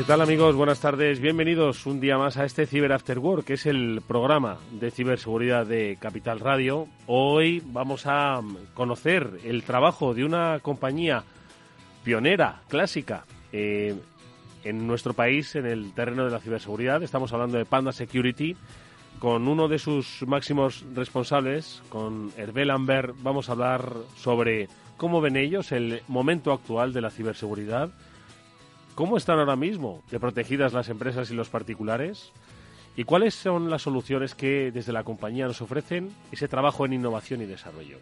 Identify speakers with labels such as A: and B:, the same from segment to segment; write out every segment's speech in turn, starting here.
A: ¿Qué tal amigos? Buenas tardes. Bienvenidos un día más a este Cyber After Work, que es el programa de ciberseguridad de Capital Radio. Hoy vamos a conocer el trabajo de una compañía pionera, clásica, eh, en nuestro país en el terreno de la ciberseguridad. Estamos hablando de Panda Security. Con uno de sus máximos responsables, con Hervé Lambert, vamos a hablar sobre cómo ven ellos el momento actual de la ciberseguridad ¿Cómo están ahora mismo de protegidas las empresas y los particulares? ¿Y cuáles son las soluciones que desde la compañía nos ofrecen ese trabajo en innovación y desarrollo?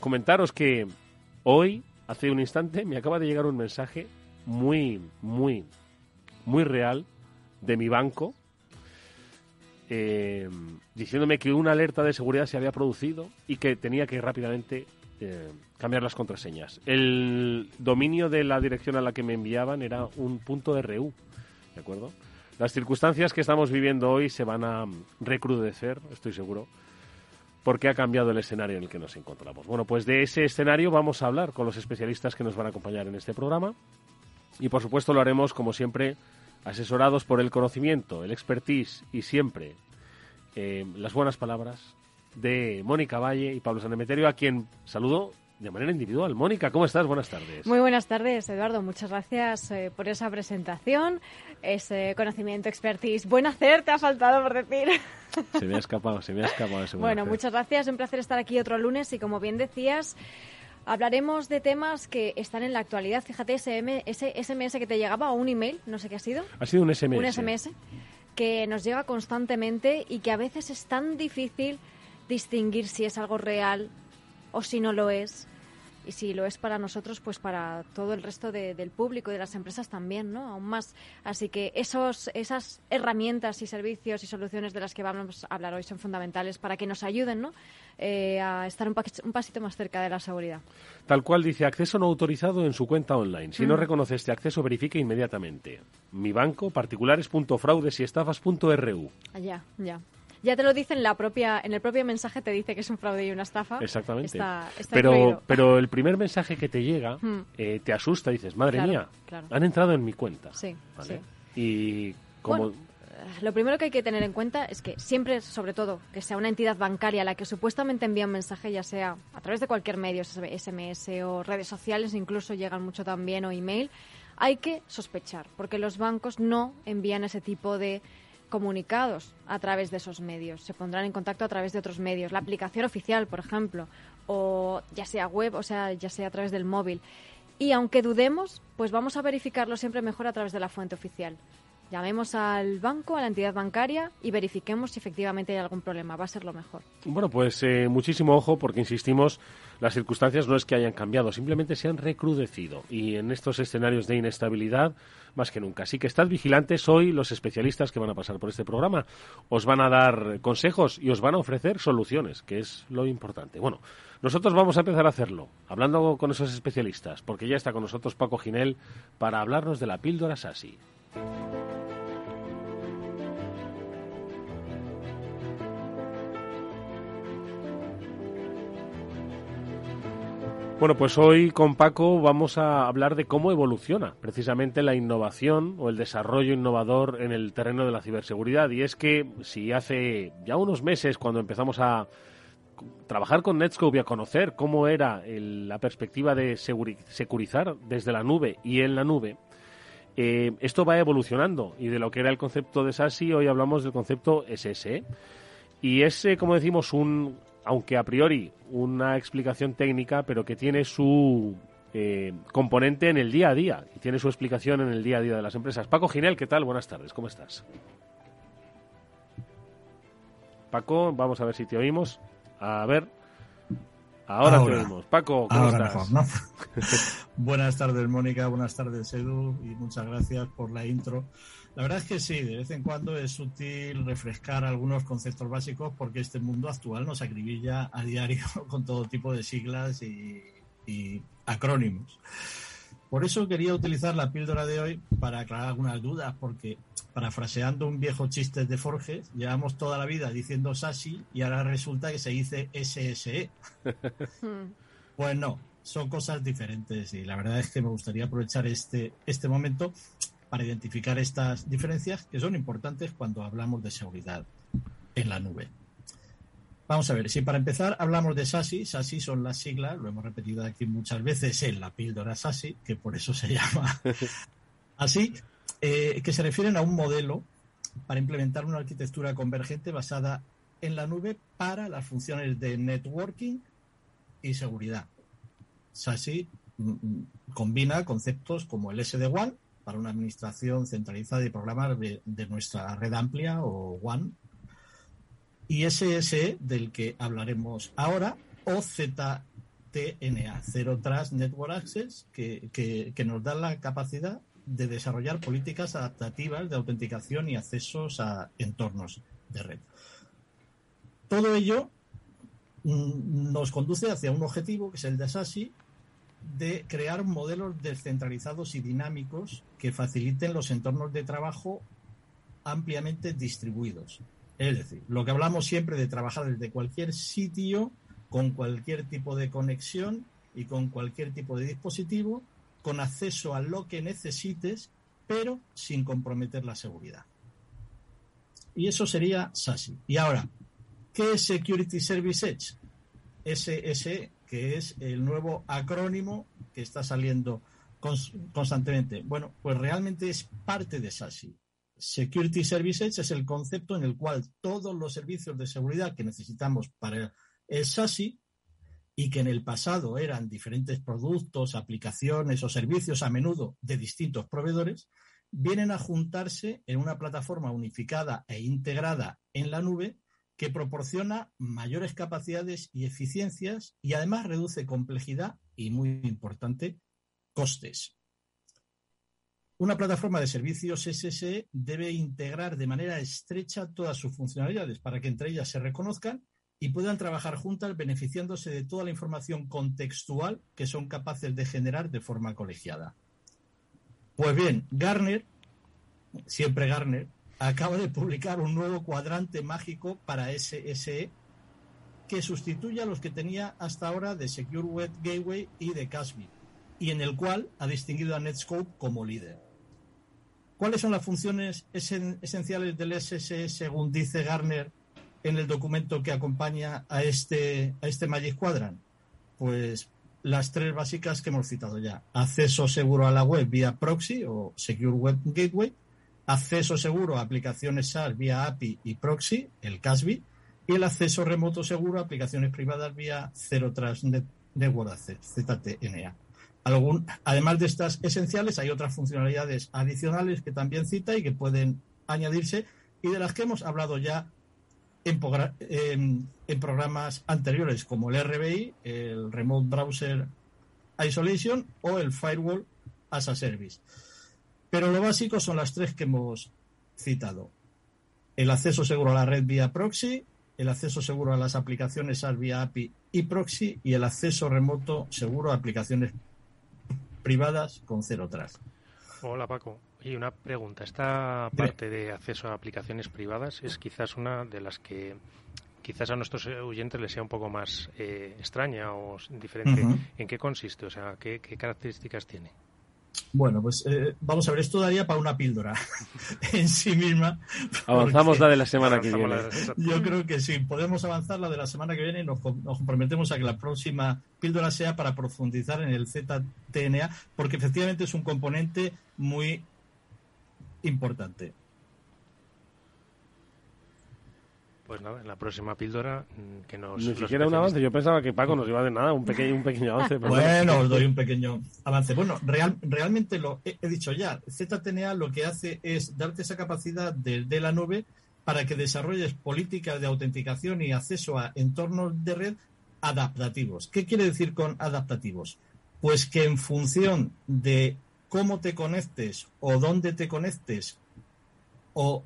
A: Comentaros que hoy, hace un instante, me acaba de llegar un mensaje muy, muy, muy real de mi banco eh, diciéndome que una alerta de seguridad se había producido y que tenía que rápidamente cambiar las contraseñas. El dominio de la dirección a la que me enviaban era un punto RU, ¿de acuerdo? Las circunstancias que estamos viviendo hoy se van a recrudecer, estoy seguro, porque ha cambiado el escenario en el que nos encontramos. Bueno, pues de ese escenario vamos a hablar con los especialistas que nos van a acompañar en este programa y por supuesto lo haremos como siempre asesorados por el conocimiento, el expertise y siempre eh, las buenas palabras de Mónica Valle y Pablo Sanemeterio, a quien saludo de manera individual. Mónica, ¿cómo estás? Buenas tardes.
B: Muy buenas tardes, Eduardo. Muchas gracias eh, por esa presentación, ese conocimiento, expertise. Buen hacer, te ha faltado por decir.
A: Se me ha escapado, se me ha escapado ese
B: Bueno, muchas gracias. Un placer estar aquí otro lunes y como bien decías, hablaremos de temas que están en la actualidad. Fíjate, ese, ese SMS que te llegaba o un email, no sé qué ha sido.
A: Ha sido un SMS.
B: Un SMS que nos llega constantemente y que a veces es tan difícil distinguir si es algo real o si no lo es. Y si lo es para nosotros, pues para todo el resto del público y de las empresas también, ¿no? Aún más. Así que esos, esas herramientas y servicios y soluciones de las que vamos a hablar hoy son fundamentales para que nos ayuden, ¿no? Eh, a estar un, un, pasito más cerca de la seguridad.
A: Tal cual dice, acceso no autorizado en su cuenta online. Si no reconoce este acceso, verifique inmediatamente. Mi banco, particulares.fraudes y estafas.ru.
B: Ya, ya ya te lo dice en la propia en el propio mensaje te dice que es un fraude y una estafa.
A: Exactamente. Pero pero el primer mensaje que te llega hmm. eh, te asusta y dices madre mía han entrado en mi cuenta
B: sí, sí.
A: y como
B: lo primero que hay que tener en cuenta es que siempre, sobre todo, que sea una entidad bancaria la que supuestamente envía un mensaje, ya sea a través de cualquier medio, SMS o redes sociales, incluso llegan mucho también, o email, hay que sospechar, porque los bancos no envían ese tipo de comunicados a través de esos medios, se pondrán en contacto a través de otros medios, la aplicación oficial, por ejemplo, o ya sea web, o sea, ya sea a través del móvil. Y aunque dudemos, pues vamos a verificarlo siempre mejor a través de la fuente oficial. Llamemos al banco, a la entidad bancaria y verifiquemos si efectivamente hay algún problema. Va a ser lo mejor.
A: Bueno, pues eh, muchísimo ojo porque insistimos, las circunstancias no es que hayan cambiado, simplemente se han recrudecido y en estos escenarios de inestabilidad más que nunca. Así que estad vigilantes hoy los especialistas que van a pasar por este programa. Os van a dar consejos y os van a ofrecer soluciones, que es lo importante. Bueno, nosotros vamos a empezar a hacerlo, hablando con esos especialistas, porque ya está con nosotros Paco Ginel para hablarnos de la píldora SASI. Bueno, pues hoy con Paco vamos a hablar de cómo evoluciona precisamente la innovación o el desarrollo innovador en el terreno de la ciberseguridad. Y es que si hace ya unos meses, cuando empezamos a trabajar con Netscope y a conocer cómo era la perspectiva de securizar desde la nube y en la nube, eh, esto va evolucionando y de lo que era el concepto de SASI hoy hablamos del concepto SSE. Y es, como decimos, un, aunque a priori una explicación técnica, pero que tiene su eh, componente en el día a día y tiene su explicación en el día a día de las empresas. Paco Ginel, ¿qué tal? Buenas tardes, ¿cómo estás? Paco, vamos a ver si te oímos. A ver. Ahora, te oímos. Paco, ¿cómo estás?
C: buenas tardes, Mónica. Buenas tardes, Edu. Y muchas gracias por la intro. La verdad es que sí, de vez en cuando es útil refrescar algunos conceptos básicos porque este mundo actual nos acribilla a diario con todo tipo de siglas y, y acrónimos. Por eso quería utilizar la píldora de hoy para aclarar algunas dudas, porque parafraseando un viejo chiste de Forges, llevamos toda la vida diciendo SASI y ahora resulta que se dice SSE. pues no, son cosas diferentes y la verdad es que me gustaría aprovechar este, este momento para identificar estas diferencias que son importantes cuando hablamos de seguridad en la nube. Vamos a ver, si para empezar hablamos de SASI, SASI son las siglas, lo hemos repetido aquí muchas veces en la píldora SASI, que por eso se llama así, eh, que se refieren a un modelo para implementar una arquitectura convergente basada en la nube para las funciones de networking y seguridad. SASI mm, mm, combina conceptos como el SD-WAN para una administración centralizada de programas de, de nuestra red amplia o WAN y SSE, del que hablaremos ahora, o ZTNA, Zero Trust Network Access, que, que, nos da la capacidad de desarrollar políticas adaptativas de autenticación y accesos a entornos de red. Todo ello mm, nos conduce hacia un objetivo, que es el de SASI, de crear modelos descentralizados y dinámicos que faciliten los entornos de trabajo ampliamente distribuidos, es decir, lo que hablamos siempre de trabajar desde cualquier sitio, con cualquier tipo de conexión y con cualquier tipo de dispositivo, con acceso a lo que necesites, pero sin comprometer la seguridad. Y eso sería SASI. Y ahora, ¿qué es Security Service Edge? SSE, que es el nuevo acrónimo que está saliendo constantemente. Bueno, pues realmente es parte de SASI. Security Services es el concepto en el cual todos los servicios de seguridad que necesitamos para el SASI y que en el pasado eran diferentes productos, aplicaciones o servicios a menudo de distintos proveedores, vienen a juntarse en una plataforma unificada e integrada en la nube que proporciona mayores capacidades y eficiencias y además reduce complejidad y, muy importante, costes. Una plataforma de servicios SSE debe integrar de manera estrecha todas sus funcionalidades para que entre ellas se reconozcan y puedan trabajar juntas beneficiándose de toda la información contextual que son capaces de generar de forma colegiada. Pues bien, Garner, siempre Garner, acaba de publicar un nuevo cuadrante mágico para SSE que sustituye a los que tenía hasta ahora de Secure Web Gateway y de Casby, y en el cual ha distinguido a Netscope como líder. ¿Cuáles son las funciones esenciales del SSE según dice Garner en el documento que acompaña a este, a este Magic Quadrant? Pues las tres básicas que hemos citado ya. Acceso seguro a la web vía proxy o Secure Web Gateway, acceso seguro a aplicaciones SAR vía API y proxy, el CASB, y el acceso remoto seguro a aplicaciones privadas vía Zero Trust Network Access, ZTNA además de estas esenciales, hay otras funcionalidades adicionales que también cita y que pueden añadirse y de las que hemos hablado ya en, programas anteriores, como el RBI, el Remote Browser Isolation o el Firewall as a Service. Pero lo básico son las tres que hemos citado. El acceso seguro a la red vía proxy, el acceso seguro a las aplicaciones SaaS vía API y proxy y el acceso remoto seguro a aplicaciones privadas con cero atrás.
D: Hola Paco. Y una pregunta. Esta parte de acceso a aplicaciones privadas es quizás una de las que quizás a nuestros oyentes les sea un poco más eh, extraña o diferente. ¿En qué consiste? O sea, ¿qué, características tiene?
C: Bueno, pues eh, vamos a ver, esto daría para una píldora en sí misma.
A: Avanzamos la de la semana que viene.
C: Yo creo que sí, podemos avanzar la de la semana que viene y nos, nos, comprometemos a que la próxima píldora sea para profundizar en el ZTNA, porque efectivamente es un componente muy importante.
D: Pues nada, en la próxima píldora mm, que nos...
A: Ni siquiera un avance, yo pensaba que Paco nos iba a dar nada, un pequeño, un pequeño avance.
C: bueno, os doy un pequeño avance. Bueno, real, realmente lo he, dicho ya, ZTNA lo que hace es darte esa capacidad de, de la nube para que desarrolles políticas de autenticación y acceso a entornos de red adaptativos. ¿Qué quiere decir con adaptativos? Pues que en función de cómo te conectes o dónde te conectes o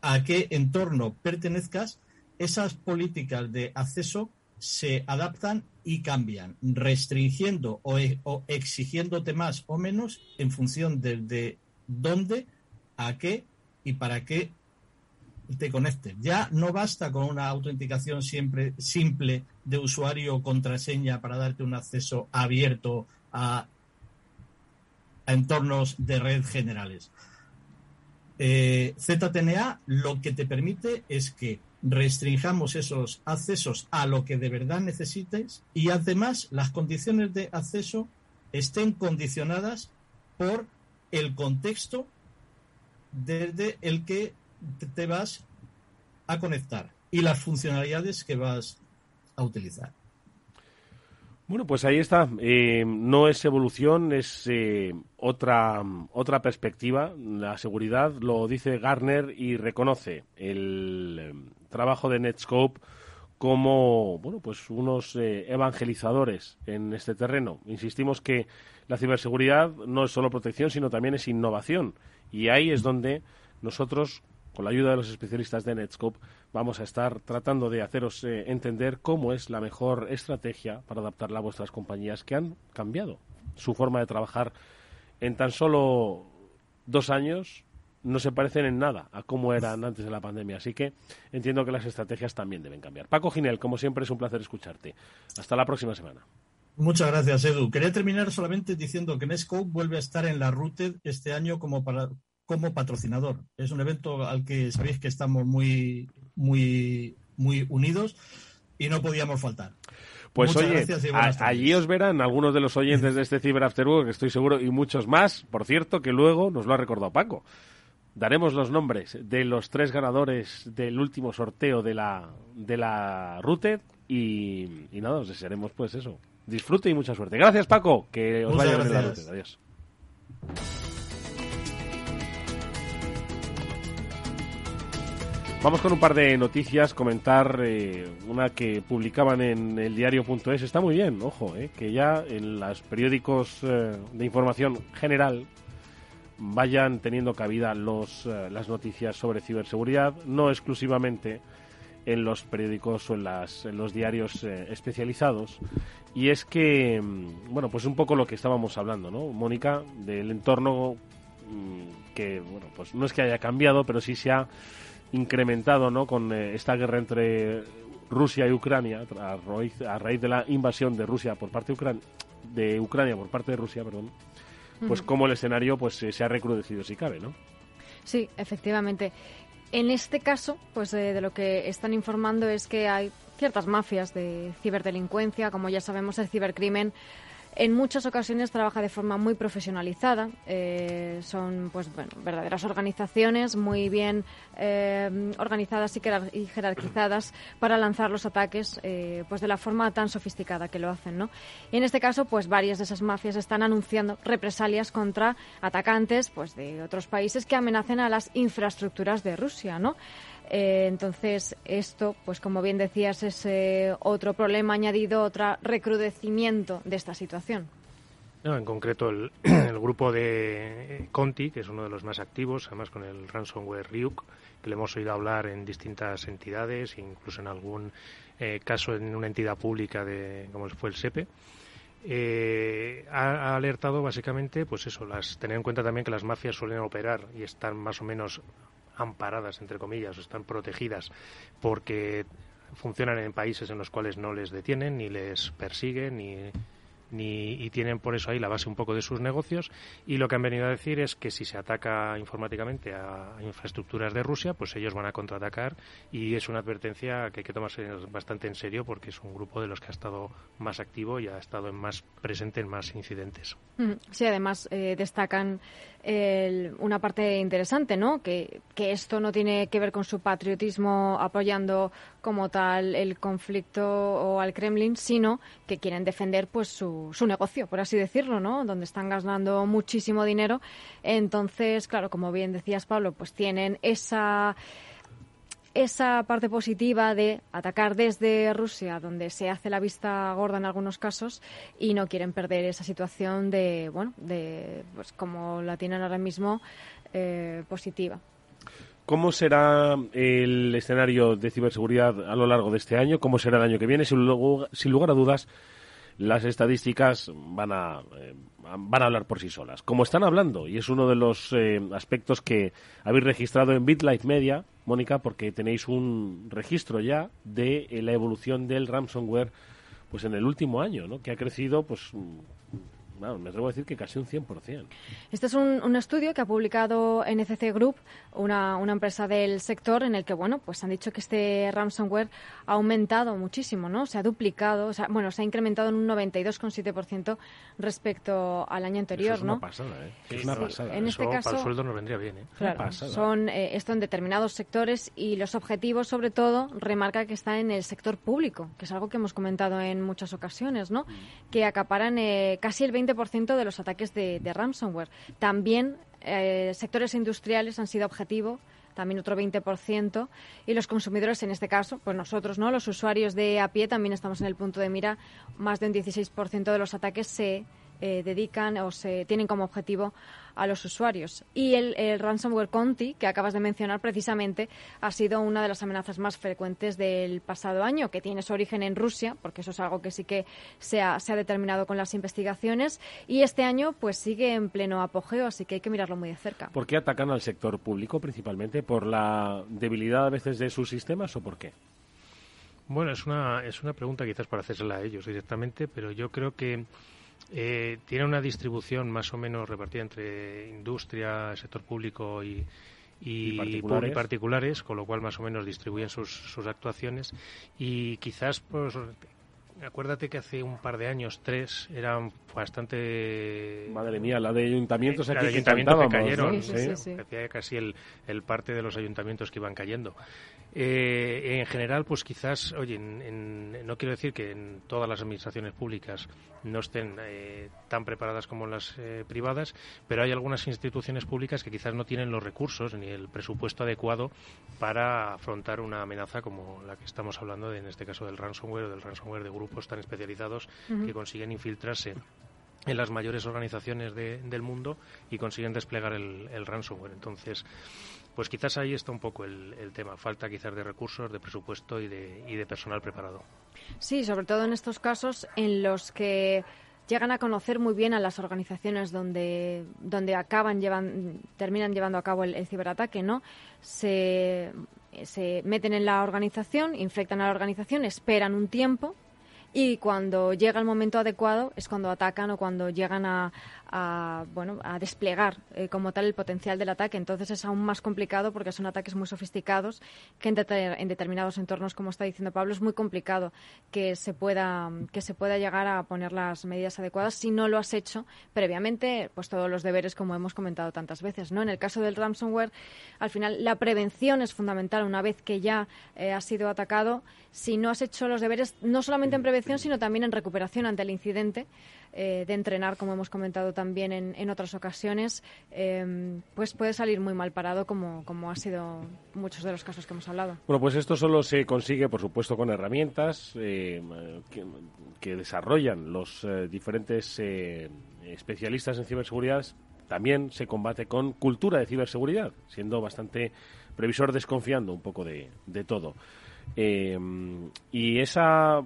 C: a qué entorno pertenezcas, esas políticas de acceso se adaptan y cambian, restringiendo o, e, exigiéndote más o menos en función de, dónde, a qué y para qué te conectes. Ya no basta con una autenticación siempre simple de usuario o contraseña para darte un acceso abierto a entornos de red generales. Eh, ZTNA lo que te permite es que restringamos esos accesos a lo que de verdad necesites y además las condiciones de acceso estén condicionadas por el contexto desde el que te vas a conectar y las funcionalidades que vas a utilizar.
A: Bueno, pues ahí está. Eh, no es evolución, es eh, otra, otra perspectiva. La seguridad lo dice Garner y reconoce el eh, trabajo de Netscope como bueno, pues unos evangelizadores en este terreno. Insistimos que la ciberseguridad no es solo protección, sino también es innovación. Y ahí es donde nosotros, con la ayuda de los especialistas de Netscope, vamos a estar tratando de haceros eh, entender cómo es la mejor estrategia para adaptarla a vuestras compañías que han cambiado su forma de trabajar en tan solo dos años. No se parecen en nada a cómo eran antes de la pandemia, así que entiendo que las estrategias también deben cambiar. Paco Ginel, como siempre, es un placer escucharte. Hasta la próxima semana.
C: Muchas gracias, Edu. Quería terminar solamente diciendo que Nescope vuelve a estar en la Routed este año como, para, como patrocinador. Es un evento al que sabéis que estamos muy muy, muy unidos y no podíamos faltar.
A: Pues oye, allí os verán algunos de los oyentes de este Cyber After Work, estoy seguro, y muchos más, por cierto, que luego nos lo ha recordado Paco. Daremos los nombres de los tres ganadores del último sorteo de la, de la Routed y, y nada, os desearemos pues eso. Disfrute y mucha suerte. Gracias Paco, que os vaya bien la Routed. Adiós. Vamos con un par de noticias, comentar eh, una que publicaban en el diario.es. Está muy bien, ojo, eh, que ya en los periódicos eh, de información general vayan teniendo cabida los, las noticias sobre ciberseguridad, no exclusivamente en los periódicos o en, las, en los diarios especializados. Y es que, mm, bueno, pues un poco lo que estábamos hablando, ¿no? Mónica, del entorno mm, que, bueno, pues no es que haya cambiado, pero sí se ha incrementado ¿no? con eh, esta guerra entre Rusia y Ucrania a raíz, a raíz, de la invasión de Rusia por parte de Ucrania, de Ucrania por parte de Rusia, perdón, pues como el escenario pues eh, se ha recrudecido si cabe, ¿no?
B: Sí, efectivamente. En este caso, pues eh, de lo que están informando es que hay ciertas mafias de ciberdelincuencia, como ya sabemos, el cibercrimen en muchas ocasiones trabaja de forma muy profesionalizada. Eh, son pues bueno, verdaderas organizaciones muy bien eh, organizadas y jerarquizadas para lanzar los ataques eh, pues de la forma tan sofisticada que lo hacen. ¿no? Y en este caso, pues varias de esas mafias están anunciando represalias contra atacantes pues, de otros países que amenacen a las infraestructuras de Rusia. ¿no? Eh, entonces, esto, pues como bien decías, es eh, otro problema añadido, otro recrudecimiento de esta situación.
D: en concreto, el, grupo de Conti, que es uno de los más activos, además con el ransomware Ryuk, que le hemos oído hablar en distintas entidades, incluso en algún eh, caso en una entidad pública de, como fue el SEPE. ha, alertado básicamente, pues eso, las, tener en cuenta también que las mafias suelen operar y están más o menos amparadas, entre comillas, o están protegidas porque funcionan en países en los cuales no les detienen, ni les persiguen, ni ni, y tienen por eso ahí la base un poco de sus negocios. Y lo que han venido a decir es que si se ataca informáticamente a infraestructuras de Rusia, pues ellos van a contraatacar y es una advertencia que hay que tomarse bastante en serio porque es un grupo de los que ha estado más activo y ha estado más presente en más incidentes.
B: Sí, además eh, destacan una parte interesante, ¿no? Que, que esto no tiene que ver con su patriotismo apoyando como tal el conflicto o al Kremlin, sino que quieren defender pues su su, negocio, por así decirlo, ¿no? Donde están ganando muchísimo dinero. Entonces, claro, como bien decías, Pablo, pues tienen esa esa parte positiva de atacar desde Rusia, donde se hace la vista gorda en algunos casos, y no quieren perder esa situación de, bueno, de, pues como la tienen ahora mismo, eh, positiva.
A: ¿Cómo será el escenario de ciberseguridad a lo largo de este año? ¿Cómo será el año que viene? Sin lugar a dudas, las estadísticas van a, eh, van a hablar por sí solas, como están hablando, y es uno de los eh, aspectos que habéis registrado en BitLife Media, Mónica, porque tenéis un registro ya de la evolución del ransomware pues en el último año, ¿no? que ha crecido pues me atrevo a decir que casi un 100%.
B: Este es un, estudio que ha publicado NCC Group, una, una, empresa del sector, en el que, bueno, pues han dicho que este ransomware ha aumentado muchísimo, ¿no? Se ha duplicado, o sea, bueno, se ha incrementado en un 92,7% respecto al año anterior,
A: Eso es
B: ¿no?
A: Una pasada, ¿eh? Es una pasada.
B: En este caso,
D: para el sueldo nos vendría bien, ¿eh?
B: Claro, son eh, esto en determinados sectores y los objetivos, sobre todo, remarca que está en el sector público, que es algo que hemos comentado en muchas ocasiones, ¿no? Mm. Que acaparan eh, casi el 20 ciento de los ataques de, ransomware. También eh, sectores industriales han sido objetivo también otro 20%, y los consumidores, en este caso, pues nosotros, ¿no? Los usuarios de a pie también estamos en el punto de mira, más de un 16% de los ataques se eh, dedican o se tienen como objetivo a los usuarios. Y el, ransomware Conti, que acabas de mencionar precisamente, ha sido una de las amenazas más frecuentes del pasado año, que tiene su origen en Rusia, porque eso es algo que sí que se ha, se ha determinado con las investigaciones, y este año pues sigue en pleno apogeo, así que hay que mirarlo muy de cerca.
A: ¿Por qué atacan al sector público principalmente? ¿Por la debilidad a veces de sus sistemas o por qué?
D: Bueno, es una, es una pregunta quizás para hacérsela a ellos directamente, pero yo creo que eh, tiene una distribución más o menos repartida entre industria, sector público y, particulares? con lo cual más o menos distribuyen sus, sus actuaciones y quizás pues acuérdate que hace un par de años, tres, eran bastante...
A: Madre mía, la de ayuntamientos aquí
D: que, ayuntamientos que cayeron, sí, casi el, el parte de los ayuntamientos que iban cayendo. Eh, en general, pues quizás, oye, no quiero decir que en todas las administraciones públicas no estén eh, tan preparadas como las eh, privadas, pero hay algunas instituciones públicas que quizás no tienen los recursos ni el presupuesto adecuado para afrontar una amenaza como la que estamos hablando, de, en este caso del ransomware o del ransomware de grupos tan especializados que consiguen infiltrarse en las mayores organizaciones del mundo y consiguen desplegar el, el ransomware. Entonces, pues quizás ahí está un poco el, tema. Falta quizás de recursos, de presupuesto y de, y de personal preparado.
B: Sí, sobre todo en estos casos en los que llegan a conocer muy bien a las organizaciones donde, donde acaban llevan, terminan llevando a cabo el, ciberataque, ¿no? Se, se meten en la organización, infectan a la organización, esperan un tiempo y cuando llega el momento adecuado es cuando atacan o cuando llegan a, a, bueno, a desplegar eh, como tal el potencial del ataque. Entonces es aún más complicado porque son ataques muy sofisticados que en, determinados entornos, como está diciendo Pablo, es muy complicado que se pueda que se pueda llegar a poner las medidas adecuadas si no lo has hecho previamente, pues todos los deberes como hemos comentado tantas veces, ¿no? En el caso del ransomware, al final la prevención es fundamental una vez que ya eh, ha sido atacado. Si no has hecho los deberes, no solamente en prevención, sino también en recuperación ante el incidente, eh, de entrenar, como hemos comentado también en, otras ocasiones, em, pues puede salir muy mal parado, como, como ha sido muchos de los casos que hemos hablado.
A: Bueno, pues esto solo se consigue, por supuesto, con herramientas eh, que, desarrollan los eh, diferentes especialistas en ciberseguridad. También se combate con cultura de ciberseguridad, siendo bastante previsor desconfiando un poco de, de todo. y esa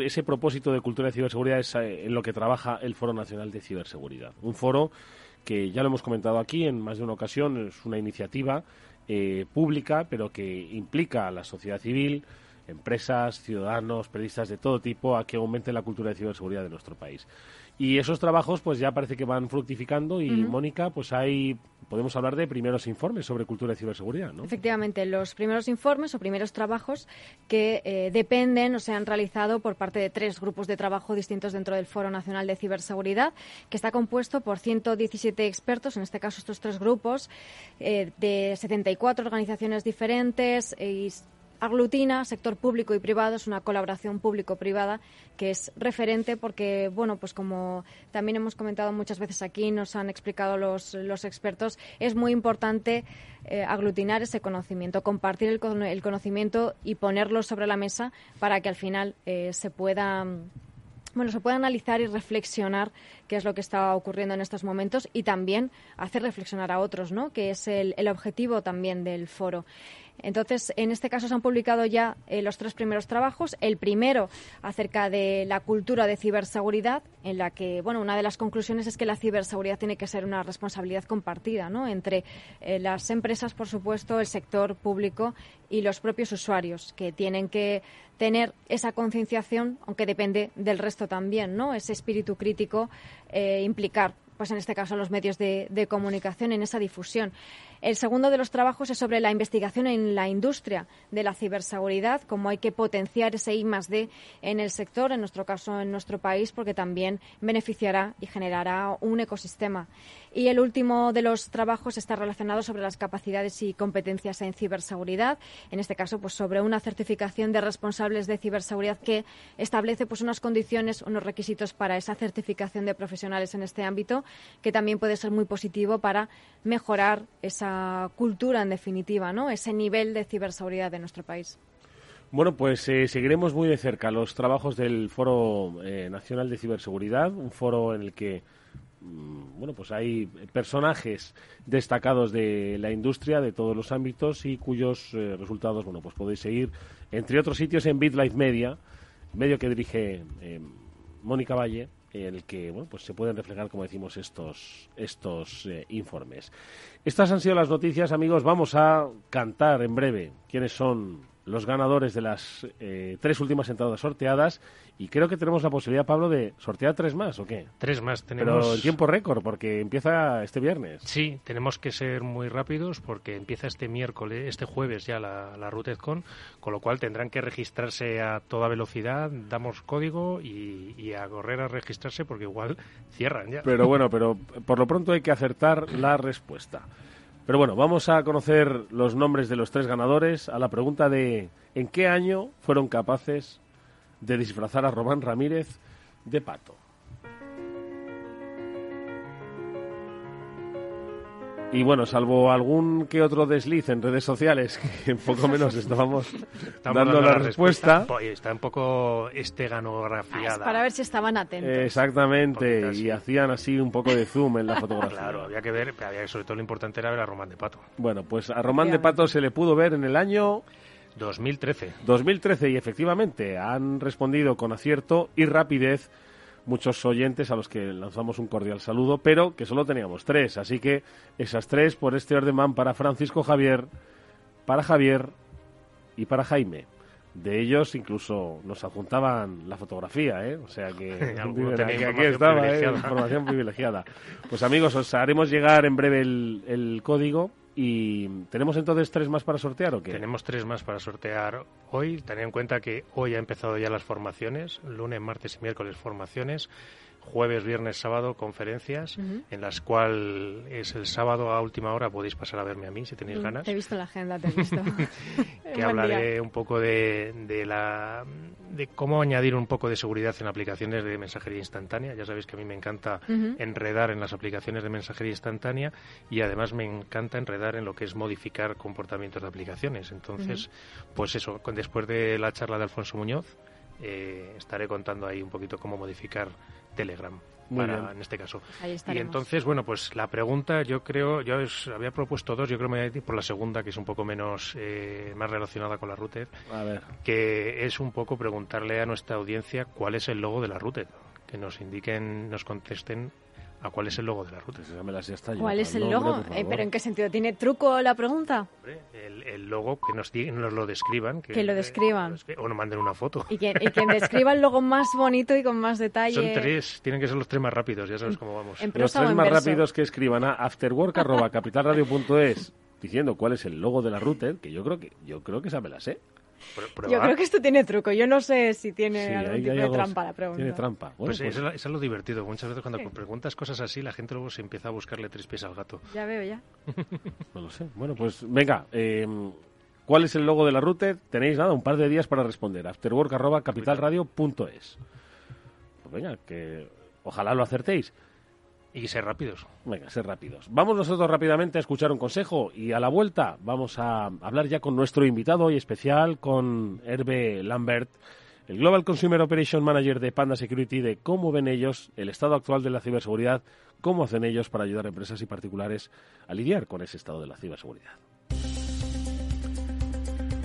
A: ese propósito de cultura de ciberseguridad es eh, en lo que trabaja el Foro Nacional de Ciberseguridad. Un foro que ya lo hemos comentado aquí en más de una ocasión, es una iniciativa eh, pública, pero que implica a la sociedad civil, empresas, ciudadanos, periodistas de todo tipo a que aumente la cultura de ciberseguridad de nuestro país. Y esos trabajos pues ya parece que van fructificando y Mónica, pues hay podemos hablar de primeros informes sobre cultura de ciberseguridad, ¿no?
B: Efectivamente, los primeros informes o primeros trabajos que eh, dependen o se han realizado por parte de tres grupos de trabajo distintos dentro del Foro Nacional de Ciberseguridad, que está compuesto por 117 expertos, en este caso estos tres grupos, eh, de 74 organizaciones diferentes y aglutina sector público y privado, es una colaboración público-privada que es referente porque, bueno, pues como también hemos comentado muchas veces aquí, nos han explicado los, los expertos, es muy importante eh, aglutinar ese conocimiento, compartir el, el, conocimiento y ponerlo sobre la mesa para que al final eh, se pueda bueno, se pueda analizar y reflexionar qué es lo que está ocurriendo en estos momentos y también hacer reflexionar a otros, ¿no? Que es el, el objetivo también del foro. Entonces, en este caso se han publicado ya eh, los tres primeros trabajos. El primero acerca de la cultura de ciberseguridad, en la que, bueno, una de las conclusiones es que la ciberseguridad tiene que ser una responsabilidad compartida, ¿no? Entre eh, las empresas, por supuesto, el sector público y los propios usuarios, que tienen que tener esa concienciación, aunque depende del resto también, ¿no? Ese espíritu crítico, eh, implicar pues en este caso los medios de, comunicación en esa difusión. El segundo de los trabajos es sobre la investigación en la industria de la ciberseguridad, cómo hay que potenciar ese I más D en el sector, en nuestro caso en nuestro país, porque también beneficiará y generará un ecosistema. Y el último de los trabajos está relacionado sobre las capacidades y competencias en ciberseguridad, en este caso pues sobre una certificación de responsables de ciberseguridad que establece pues unas condiciones, unos requisitos para esa certificación de profesionales en este ámbito, que también puede ser muy positivo para mejorar esa cultura en definitiva, ¿no? Ese nivel de ciberseguridad de nuestro país.
A: Bueno, pues eh, seguiremos muy de cerca los trabajos del Foro eh, Nacional de Ciberseguridad, un foro en el que Mm, bueno, pues hay personajes destacados de la industria de todos los ámbitos y cuyos eh, resultados, bueno, pues podéis seguir entre otros sitios en BitLife Media, medio que dirige Mónica Valle, en el que bueno, pues se pueden reflejar, como decimos, estos, estos eh, informes. Estas han sido las noticias, amigos. Vamos a cantar en breve quiénes son los ganadores de las eh, tres últimas entradas sorteadas y creo que tenemos la posibilidad, Pablo, de sortear tres más, ¿o qué?
D: Tres más tenemos.
A: Pero en tiempo récord, porque empieza este viernes.
D: Sí, tenemos que ser muy rápidos porque empieza este miércoles, este jueves ya la, la con lo cual tendrán que registrarse a toda velocidad, damos código y, y a correr a registrarse porque igual cierran ya.
A: Pero bueno, pero por lo pronto hay que acertar la respuesta. Pero bueno, vamos a conocer los nombres de los tres ganadores a la pregunta de ¿en qué año fueron capaces de disfrazar a Román Ramírez de pato? Y bueno, salvo algún que otro desliz en redes sociales, que un poco menos estábamos dando la, respuesta.
D: Está un poco esteganografiada.
B: para ver si estaban atentos.
A: Exactamente, y hacían así un poco de zoom en la fotografía.
D: claro, había que ver, había, sobre todo lo importante era ver a Román de Pato.
A: Bueno, pues a Román de Pato se le pudo ver en el año...
D: 2013.
A: 2013, y efectivamente han respondido con acierto y rapidez muchos oyentes a los que lanzamos un cordial saludo, pero que solo teníamos tres. Así que esas tres por este orden van para Francisco Javier, para Javier y para Jaime. De ellos incluso nos adjuntaban la fotografía, ¿eh? O sea que, aquí, estaba, ¿eh? información privilegiada. Pues amigos, os haremos llegar en breve el, el código ¿Y tenemos entonces tres más para sortear o qué?
D: Tenemos tres más para sortear hoy. Tened en cuenta que hoy ha empezado ya las formaciones, lunes, martes y miércoles formaciones jueves, viernes, sábado conferencias en las cuales es el sábado a última hora podéis pasar a verme a mí si tenéis mm, ganas.
B: Te he visto la agenda, te he visto.
D: que hablaré un poco de, de, la de cómo añadir un poco de seguridad en aplicaciones de mensajería instantánea. Ya sabéis que a mí me encanta enredar en las aplicaciones de mensajería instantánea y además me encanta enredar en lo que es modificar comportamientos de aplicaciones. Entonces, pues eso, después de la charla de Alfonso Muñoz, eh, estaré contando ahí un poquito cómo modificar Telegram. para, en este caso. y entonces, bueno, pues la pregunta, yo creo, yo había propuesto dos, yo creo que me voy a ir por la segunda, que es un poco menos, eh, más relacionada con la router,
A: a ver.
D: que es un poco preguntarle a nuestra audiencia cuál es el logo de la router, que nos indiquen, nos contesten a cuál es el logo de la ruta.
B: ¿Cuál es el logo? Eh, ¿Pero en qué sentido? ¿Tiene truco la pregunta?
D: El, logo, que nos, nos lo describan.
B: Que, lo describan.
D: o nos manden una foto.
B: Y quien, describa el logo más bonito y con más detalle.
D: Son tres, tienen que ser los tres más rápidos, ya sabes cómo vamos.
A: los tres más rápidos que escriban a afterwork.capitalradio.es diciendo cuál es el logo de la router, que yo creo que yo creo que esa me la sé.
B: Yo creo que esto tiene truco. Yo no sé si tiene algún tipo de trampa la pregunta.
A: Tiene trampa.
D: pues, pues Eso, es lo divertido. Muchas veces cuando preguntas cosas así, la gente luego se empieza a buscarle tres pies al gato.
B: Ya veo, ya.
A: no lo sé. Bueno, pues venga. Em, ¿Cuál es el logo de la router? Tenéis nada, un par de días para responder. afterwork.capitalradio.es Pues venga, que ojalá lo acertéis.
D: Y ser rápidos.
A: Venga, ser rápidos. Vamos nosotros rápidamente a escuchar un consejo y a la vuelta vamos a hablar ya con nuestro invitado hoy especial, con Herbe Lambert, el Global Consumer Operation Manager de Panda Security, de cómo ven ellos el estado actual de la ciberseguridad, cómo hacen ellos para ayudar a empresas y particulares a lidiar con ese estado de la ciberseguridad.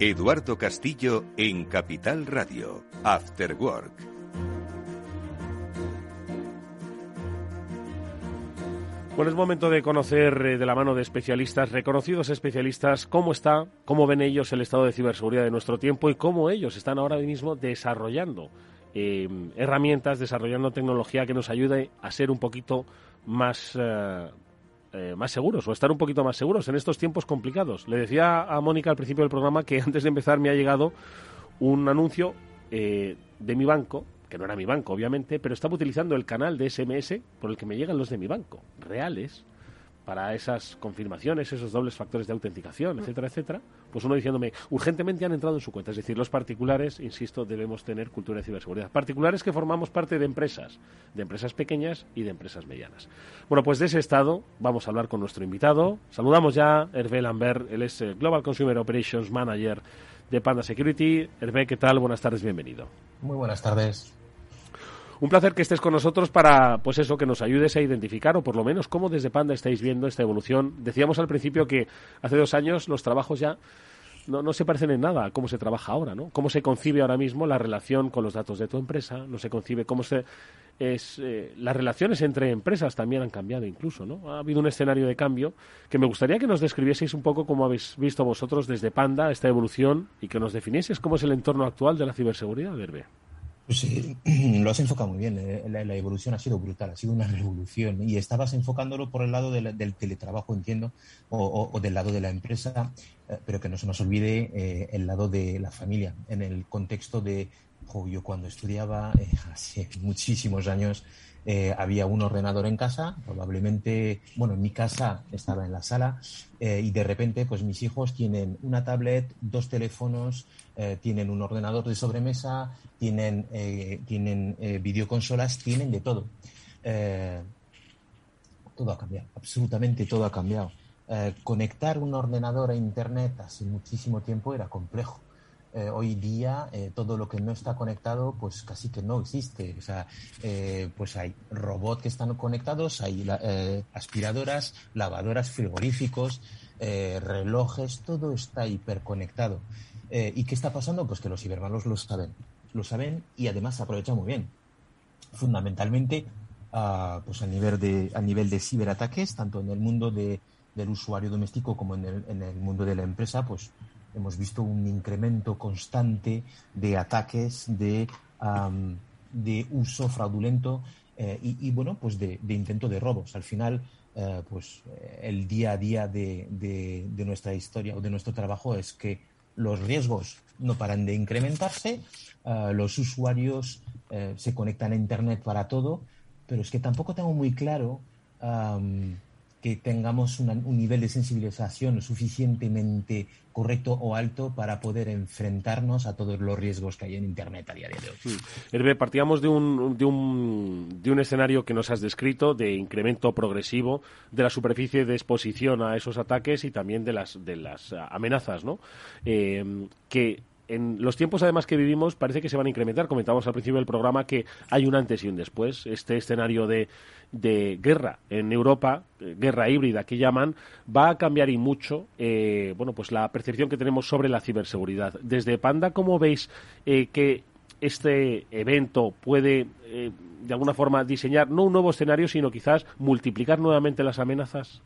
E: Eduardo Castillo en Capital Radio, After Work.
A: Bueno, es momento de conocer eh, de la mano de especialistas, reconocidos especialistas, cómo está, cómo ven ellos el estado de ciberseguridad de nuestro tiempo y cómo ellos están ahora mismo desarrollando eh, herramientas, desarrollando tecnología que nos ayude a ser un poquito más, eh, eh, más seguros o estar un poquito más seguros en estos tiempos complicados. Le decía a Mónica al principio del programa que antes de empezar me ha llegado un anuncio de mi banco, que no era mi banco obviamente, pero estaba utilizando el canal de SMS por el que me llegan los de mi banco, reales para esas confirmaciones, esos dobles factores de autenticación, mm. etcétera, etcétera, pues uno diciéndome, urgentemente han entrado en su cuenta. Es decir, los particulares, insisto, debemos tener cultura de ciberseguridad. Particulares que formamos parte de empresas, de empresas pequeñas y de empresas medianas. Bueno, pues de ese estado vamos a hablar con nuestro invitado. Saludamos ya a Hervé Lambert, él es Global Consumer Operations Manager de Panda Security. Hervé, ¿qué tal? Buenas tardes, bienvenido.
F: Muy buenas tardes.
A: Un placer que estés con nosotros para, pues eso, que nos ayudes a identificar, o por lo menos cómo desde Panda estáis viendo esta evolución. Decíamos al principio que hace dos años los trabajos ya no, no, se parecen en nada a cómo se trabaja ahora, ¿no? Cómo se concibe ahora mismo la relación con los datos de tu empresa, no se concibe cómo se es eh, las relaciones entre empresas también han cambiado incluso, ¿no? Ha habido un escenario de cambio que me gustaría que nos describieseis un poco cómo habéis visto vosotros desde Panda esta evolución y que nos definieseis cómo es el entorno actual de la ciberseguridad, Verbe.
F: Pues sí, lo has enfocado muy bien. Eh, la, evolución ha sido brutal, ha sido una revolución. Y estabas enfocándolo por el lado del, teletrabajo, entiendo, o, del lado de la empresa, eh, pero que no se nos olvide eh, el lado de la familia, en el contexto de, yo cuando estudiaba hace muchísimos años, eh, había un ordenador en casa, probablemente, bueno, en mi casa estaba en la sala eh, y de repente pues mis hijos tienen una tablet, dos teléfonos, eh, tienen un ordenador de sobremesa, tienen, tienen videoconsolas, tienen de todo. todo ha cambiado, absolutamente todo ha cambiado. conectar un ordenador a Internet hace muchísimo tiempo era complejo. Eh, hoy día eh, todo lo que no está conectado pues casi que no existe. O sea, eh, pues hay robots que están conectados, hay aspiradoras, lavadoras, frigoríficos, relojes, todo está hiperconectado. ¿Y qué está pasando? Pues que los cibermalos lo saben. Lo saben y además se aprovechan muy bien. Fundamentalmente pues a nivel de a nivel de ciberataques tanto en el mundo de, del usuario doméstico como en el, en el mundo de la empresa pues hemos visto un incremento constante de ataques de de uso fraudulento eh, y, bueno pues de, intento de robos. Al final eh, pues el día a día de, de, nuestra historia o de nuestro trabajo es que los riesgos no paran de incrementarse, eh, los usuarios se conectan a Internet para todo, pero es que tampoco tengo muy claro que tengamos un nivel de sensibilización suficientemente correcto o alto para poder enfrentarnos a todos los riesgos que hay en Internet a día de hoy.
A: Hmm. Hervé, partíamos de un, de, un, de un escenario que nos has descrito de incremento progresivo de la superficie de exposición a esos ataques y también de las, de las amenazas, ¿no? Eh, que en los tiempos además que vivimos parece que se van a incrementar. Comentamos al principio del programa que hay un antes y un después. Este escenario de, de guerra en Europa, eh, guerra híbrida que llaman, va a cambiar y mucho eh, bueno, pues la percepción que tenemos sobre la ciberseguridad. Desde Panda, ¿cómo veis eh, que este evento puede de alguna forma diseñar no un nuevo escenario, sino quizás multiplicar nuevamente las amenazas?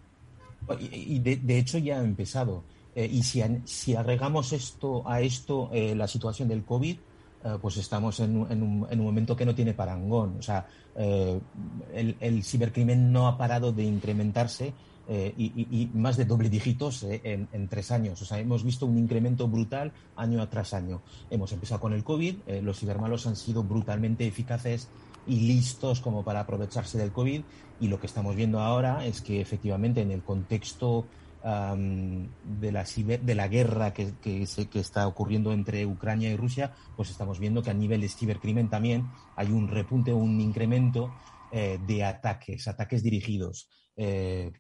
F: Y de hecho ya ha empezado. Eh, y si, si, agregamos esto a esto eh, la situación del COVID, eh, pues estamos en, un, momento que no tiene parangón. O sea, el, cibercrimen no ha parado de incrementarse y, más de doble dígitos en, en, tres años. O sea, hemos visto un incremento brutal año tras año. Hemos empezado con el COVID, los cibermalos han sido brutalmente eficaces y listos como para aprovecharse del COVID y lo que estamos viendo ahora es que efectivamente en el contexto de, la, de la guerra que, que, que, está ocurriendo entre Ucrania y Rusia, pues estamos viendo que a nivel de cibercrimen también hay un repunte, un incremento eh, de ataques, ataques dirigidos. Eh,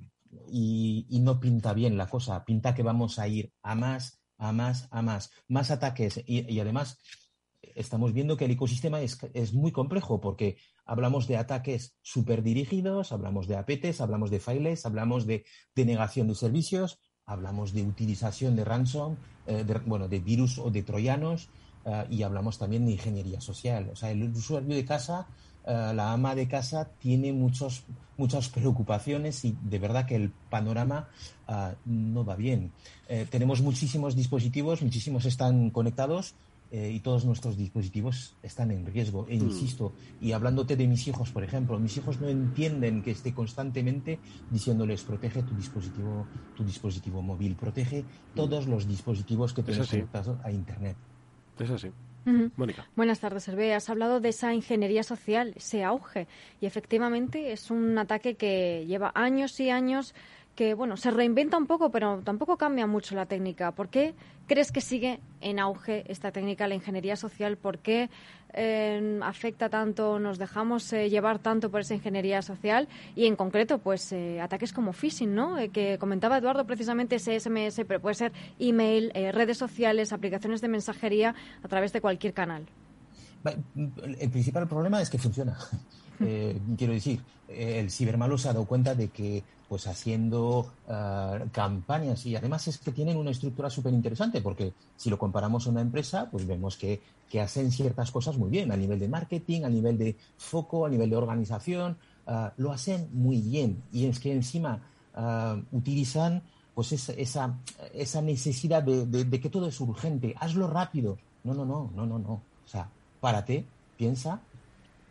F: y, no pinta bien la cosa, pinta que vamos a ir a más, a más, a más, más ataques. Y, y además estamos viendo que el ecosistema es, es, muy complejo porque hablamos de ataques dirigidos, hablamos de APTs, hablamos de files, hablamos de denegación de servicios, hablamos de utilización de ransom, eh, de, bueno, de virus o de troyanos eh, y hablamos también de ingeniería social. O sea, el usuario de casa, eh, la ama de casa tiene muchos, muchas preocupaciones y de verdad que el panorama no va bien. tenemos muchísimos dispositivos, muchísimos están conectados, eh, y todos nuestros dispositivos están en riesgo. E mm. insisto, y hablándote de mis hijos, por ejemplo, mis hijos no entienden que esté constantemente diciéndoles protege tu dispositivo, tu dispositivo móvil, protege todos los dispositivos que tienes conectados a Internet.
A: Es así.
B: Mónica. Buenas tardes, Hervé. Has hablado de esa ingeniería social, ese auge. Y efectivamente es un ataque que lleva años y años que bueno, se reinventa un poco, pero tampoco cambia mucho la técnica. ¿Por qué crees que sigue en auge esta técnica, la ingeniería social? ¿Por qué eh, afecta tanto, nos dejamos eh, llevar tanto por esa ingeniería social? Y en concreto, pues eh, ataques como phishing, ¿no? que comentaba Eduardo precisamente ese SMS, pero puede ser email, redes sociales, aplicaciones de mensajería a través de cualquier canal.
F: El principal problema es que funciona. Quiero decir, el cibermalo se ha dado cuenta de que pues haciendo eh, campañas y además es que tienen una estructura súper interesante porque si lo comparamos a una empresa, pues vemos que, hacen ciertas cosas muy bien a nivel de marketing, a nivel de foco, a nivel de organización, eh, lo hacen muy bien y es que encima eh, utilizan pues esa, esa, necesidad de, de, que todo es urgente, hazlo rápido. No, no, no, no, no, no. O sea, párate, piensa,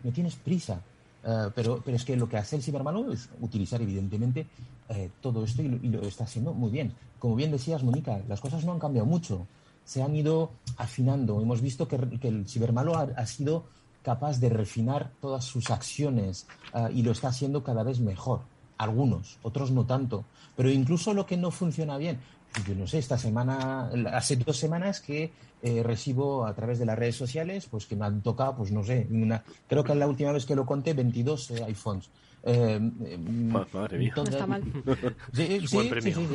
F: no tienes prisa eh, pero, pero es que lo que hace el cibermalo es utilizar, evidentemente, eh, todo esto y lo, está haciendo muy bien. Como bien decías, Mónica, las cosas no han cambiado mucho. Se han ido afinando. Hemos visto que, el cibermalo ha, sido capaz de refinar todas sus acciones eh, y lo está haciendo cada vez mejor. Algunos, otros no tanto. Pero incluso lo que no funciona bien, yo no sé, esta semana, hace dos semanas que eh, recibo a través de las redes sociales, pues que me han tocado, pues no sé, una, creo que la última vez que lo conté, 22 eh, iPhones. Eh,
A: Madre mía.
B: no está mal.
F: Sí, sí, sí, sí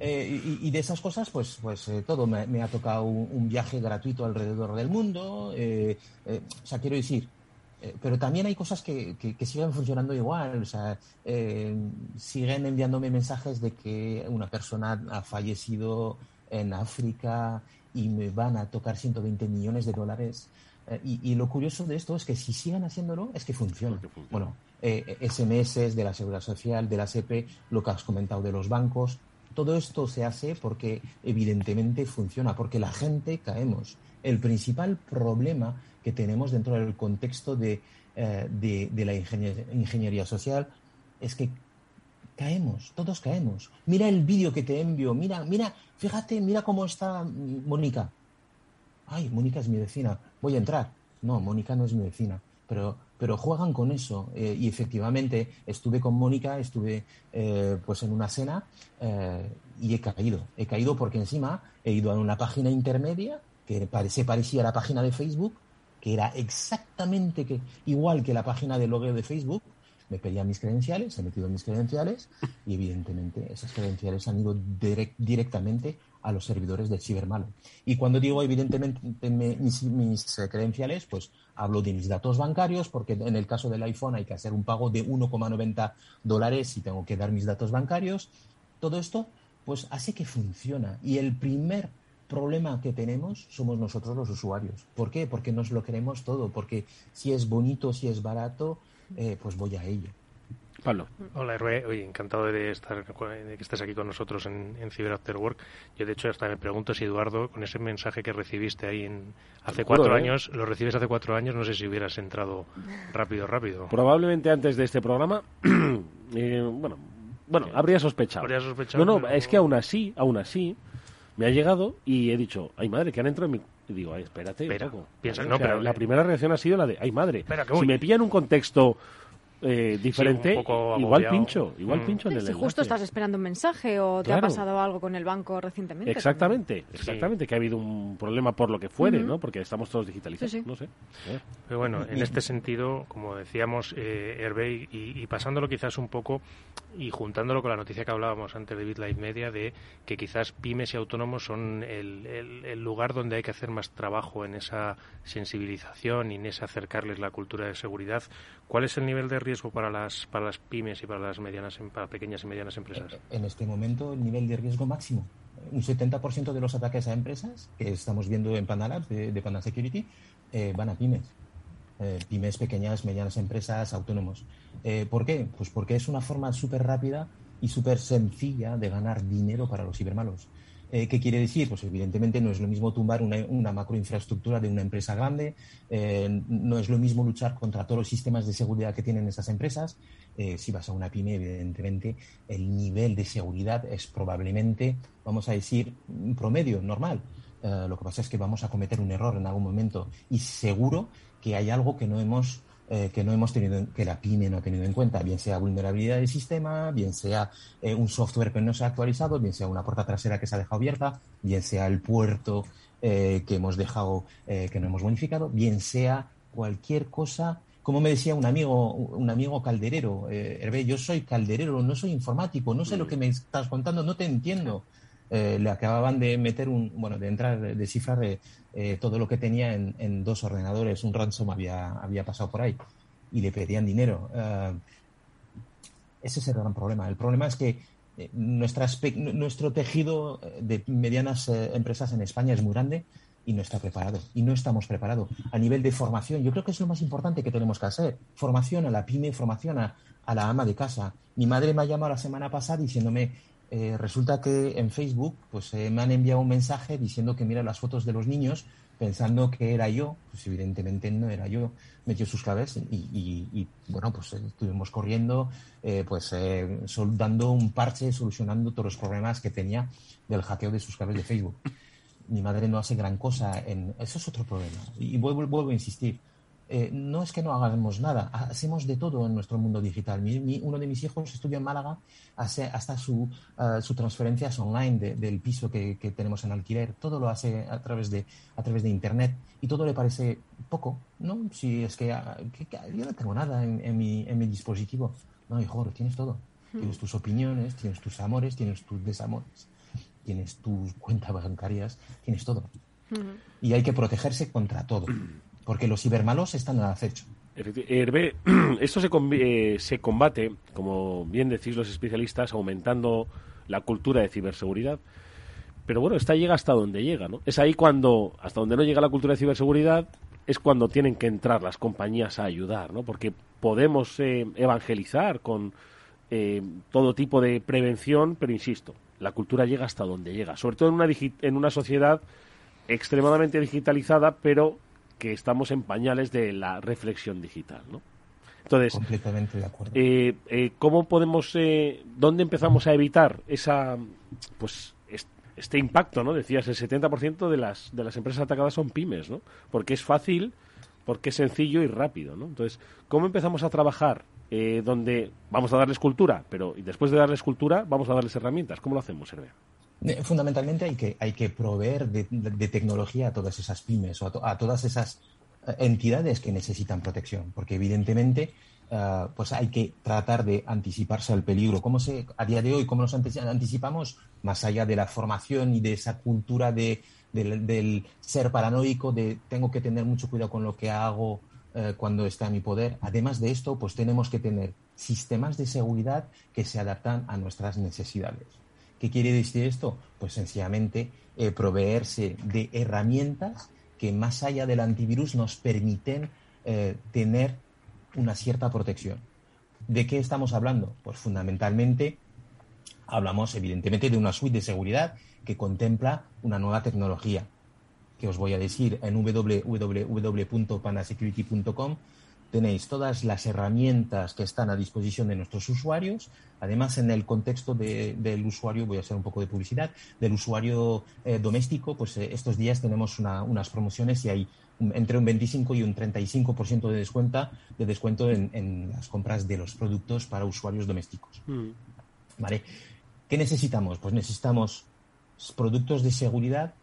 F: y, de esas cosas, pues, pues todo. Me, ha tocado un, viaje gratuito alrededor del mundo. o sea, quiero decir, pero también hay cosas que, que, siguen funcionando igual. O sea, siguen enviándome mensajes de que una persona ha fallecido en África y me van a tocar 120 millones de dólares. Eh, y, lo curioso de esto es que si siguen haciéndolo, es que funciona. Bueno, eh, SMS de la Seguridad Social, de la SEPE, lo que has comentado de los bancos, todo esto se hace porque evidentemente funciona, porque la gente caemos. El principal problema que tenemos dentro del contexto de, eh, de, la ingeniería, social es que caemos, todos caemos. Mira el vídeo que te envío, mira, mira, fíjate, mira cómo está Mónica. Ay, Mónica es mi vecina, voy a entrar. No, Mónica no es mi vecina, pero, pero juegan con eso. Eh, y efectivamente estuve con Mónica, estuve eh, pues en una cena y he caído. He caído porque encima he ido a una página intermedia que se parecía a la página de Facebook que era exactamente que, igual que la página de logo de Facebook, me pedía mis credenciales, he metido mis credenciales y evidentemente esas credenciales han ido directamente a los servidores del cibermalo. Y cuando digo evidentemente mis, mis, eh, credenciales, pues hablo de mis datos bancarios, porque en el caso del iPhone hay que hacer un pago de 1,90 dólares y tengo que dar mis datos bancarios. Todo esto, pues hace que funciona. Y el primer problema que tenemos somos nosotros los usuarios. ¿Por qué? Porque nos lo queremos todo, porque si es bonito, si es barato, eh, pues voy a ello.
D: Pablo. Hola, Hervé. Oye, encantado de estar de que estés aquí con nosotros en, en Cyber After Work. Yo, de hecho, hasta me pregunto si Eduardo, con ese mensaje que recibiste ahí en, hace cuatro ¿eh? años, lo recibes hace cuatro años, no sé si hubieras entrado rápido, rápido.
A: Probablemente antes de este programa, eh, bueno, bueno, habría sospechado.
D: Habría sospechado.
A: No, no, es que aún así, aún así, me ha llegado y he dicho, ay madre, que han entrado en mi... Y digo, ay, espérate
D: Espera,
A: un poco.
D: Piensa, no, pero...
A: La primera reacción ha sido la de, ay madre, si me pilla en un contexto eh, diferente, igual pincho, igual mm. pincho en el
B: Si justo estás esperando un mensaje o te ha pasado algo con el banco recientemente.
A: Exactamente, exactamente, que ha habido un problema por lo que fuere, ¿no? Porque estamos todos digitalizados, no sé.
D: Pero bueno, en este sentido, como decíamos, eh, Hervey, y, pasándolo quizás un poco y juntándolo con la noticia que hablábamos antes de BitLife Media, de que quizás pymes y autónomos son el, el lugar donde hay que hacer más trabajo en esa sensibilización y en ese acercarles la cultura de seguridad. ¿Cuál es el nivel de riesgo para las, para las pymes y para las medianas, para pequeñas y medianas empresas?
F: En este momento, el nivel de riesgo máximo. Un 70% de los ataques a empresas que estamos viendo en Panalab, de, de Panda Security, eh, van a pymes. Eh, pymes, pequeñas, medianas empresas, autónomos. Eh, ¿Por qué? Pues porque es una forma súper rápida y súper sencilla de ganar dinero para los cibermalos. Eh, ¿Qué quiere decir? Pues evidentemente no es lo mismo tumbar una, una macroinfraestructura de una empresa grande, eh, no es lo mismo luchar contra todos los sistemas de seguridad que tienen esas empresas. Eh, si vas a una pyme, evidentemente el nivel de seguridad es probablemente, vamos a decir, promedio normal. lo que pasa es que vamos a cometer un error en algún momento y seguro que hay algo que no hemos eh, que no hemos tenido, que la PYME no ha tenido en cuenta, bien sea vulnerabilidad del sistema, bien sea eh, un software que no se ha actualizado, bien sea una puerta trasera que se ha dejado abierta, bien sea el puerto eh, que hemos dejado, que no hemos modificado, bien sea cualquier cosa como me decía un amigo, un amigo calderero, Hervé, yo soy calderero, no soy informático, no sé lo que me estás contando, no te entiendo. Le acababan de meter un, bueno, de entrar, de descifrar eh, todo lo que tenía en, dos ordenadores, un ransom había, había pasado por ahí y le pedían dinero. Eh, ese es el gran problema. El problema es que eh, nuestro tejido de medianas empresas en España es muy grande y no está preparado. Y no estamos preparados. A nivel de formación, yo creo que es lo más importante que tenemos que hacer. Formación a la pyme, formación a, a la ama de casa. Mi madre me ha llamado la semana pasada diciéndome, eh, resulta que en Facebook pues eh, me han enviado un mensaje diciendo que mira las fotos de los niños pensando que era yo, pues evidentemente no era yo, metió sus claves y, bueno, pues eh, estuvimos corriendo, pues dando un parche, solucionando todos los problemas que tenía del hackeo de sus claves de Facebook. Mi madre no hace gran cosa en... Eso es otro problema. Y vuelvo a insistir, eh, no es que no hagamos nada, hacemos de todo en nuestro mundo digital. uno de mis hijos estudia en Málaga, hace hasta su, uh, su transferencias online del piso que, tenemos en alquiler, todo lo hace a través de, a través de Internet y todo le parece poco, ¿no? Si es que, yo no tengo nada en, mi, en mi dispositivo. No, hijo, tienes todo. Hmm. Tienes tus opiniones, tienes tus amores, tienes tus desamores, tienes tus cuentas bancarias, tienes todo. Hmm. Y hay que protegerse contra todo porque los cibermalos están al acecho.
A: Hervé, esto se, eh, combate, como bien decís los especialistas, aumentando la cultura de ciberseguridad. Pero bueno, esta llega hasta donde llega, ¿no? Es ahí cuando, hasta donde no llega la cultura de ciberseguridad, es cuando tienen que entrar las compañías a ayudar, ¿no? Porque podemos eh, evangelizar con eh, todo tipo de prevención, pero insisto, la cultura llega hasta donde llega, sobre todo en una, en una sociedad extremadamente digitalizada, pero que estamos en pañales de la reflexión digital, ¿no? Entonces,
F: completamente de acuerdo.
A: Eh, eh, ¿Cómo podemos, eh, dónde empezamos a evitar esa, pues, este impacto, ¿no? Decías, el 70% de las de las empresas atacadas son pymes, ¿no? Porque es fácil, porque es sencillo y rápido, ¿no? Entonces, ¿cómo empezamos a trabajar donde vamos a darles cultura, pero después de darles cultura vamos a darles herramientas? ¿Cómo lo hacemos, Herbea?
F: Fundamentalmente hay que, hay que proveer de, tecnología a todas esas pymes o a todas esas entidades que necesitan protección, porque evidentemente eh, pues hay que tratar de anticiparse al peligro. ¿Cómo se, a día de hoy, cómo nos anticipamos? Más allá de la formación y de esa cultura de, del, ser paranoico, de tengo que tener mucho cuidado con lo que hago eh, cuando está en mi poder. Además de esto, pues tenemos que tener sistemas de seguridad que se adaptan a nuestras necesidades. ¿Qué quiere decir esto? Pues sencillamente eh, proveerse de herramientas que más allá del antivirus nos permiten eh, tener una cierta protección. ¿De qué estamos hablando? Pues fundamentalmente hablamos evidentemente de una suite de seguridad que contempla una nueva tecnología, que os voy a decir en www.panasecurity.com tenéis todas las herramientas que están a disposición de nuestros usuarios. Además, en el contexto del usuario, voy a hacer un poco de publicidad, del usuario eh, doméstico, pues eh, estos días tenemos unas promociones y hay entre un 25 y un 35% de descuento, de descuento en, las compras de los productos para usuarios domésticos. Mm. ¿Vale? ¿Qué necesitamos? Pues necesitamos productos de seguridad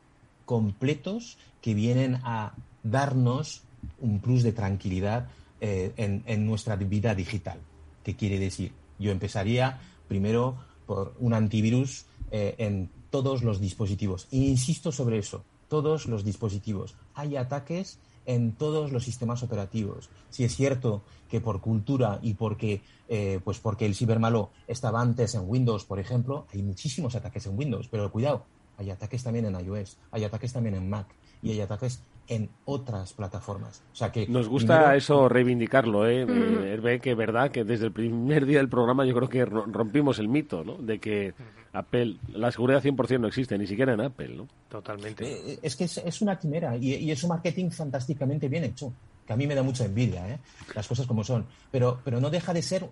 F: completos que vienen a darnos un plus de tranquilidad eh, en, nuestra vida digital. ¿Qué quiere decir? Yo empezaría primero por un antivirus eh, en todos los dispositivos. E insisto sobre eso, todos los dispositivos. Hay ataques en todos los sistemas operativos. Si es cierto que por cultura y porque, eh, pues porque el cibermalo estaba antes en Windows, por ejemplo, hay muchísimos ataques en Windows, pero cuidado, hay ataques también en iOS, hay ataques también en Mac y hay ataques en otras plataformas. O sea que
A: nos gusta eso reivindicarlo, ¿eh? Ve que verdad que desde el primer día del programa yo creo que rompimos el mito, ¿no? De que Apple, la seguridad 100% no existe, ni siquiera en Apple, ¿no?
D: Totalmente.
F: Eh, eh, es que es, una quimera y, es un marketing fantásticamente bien hecho, que a mí me da mucha envidia, ¿eh? Las cosas como son. Pero, pero no deja de ser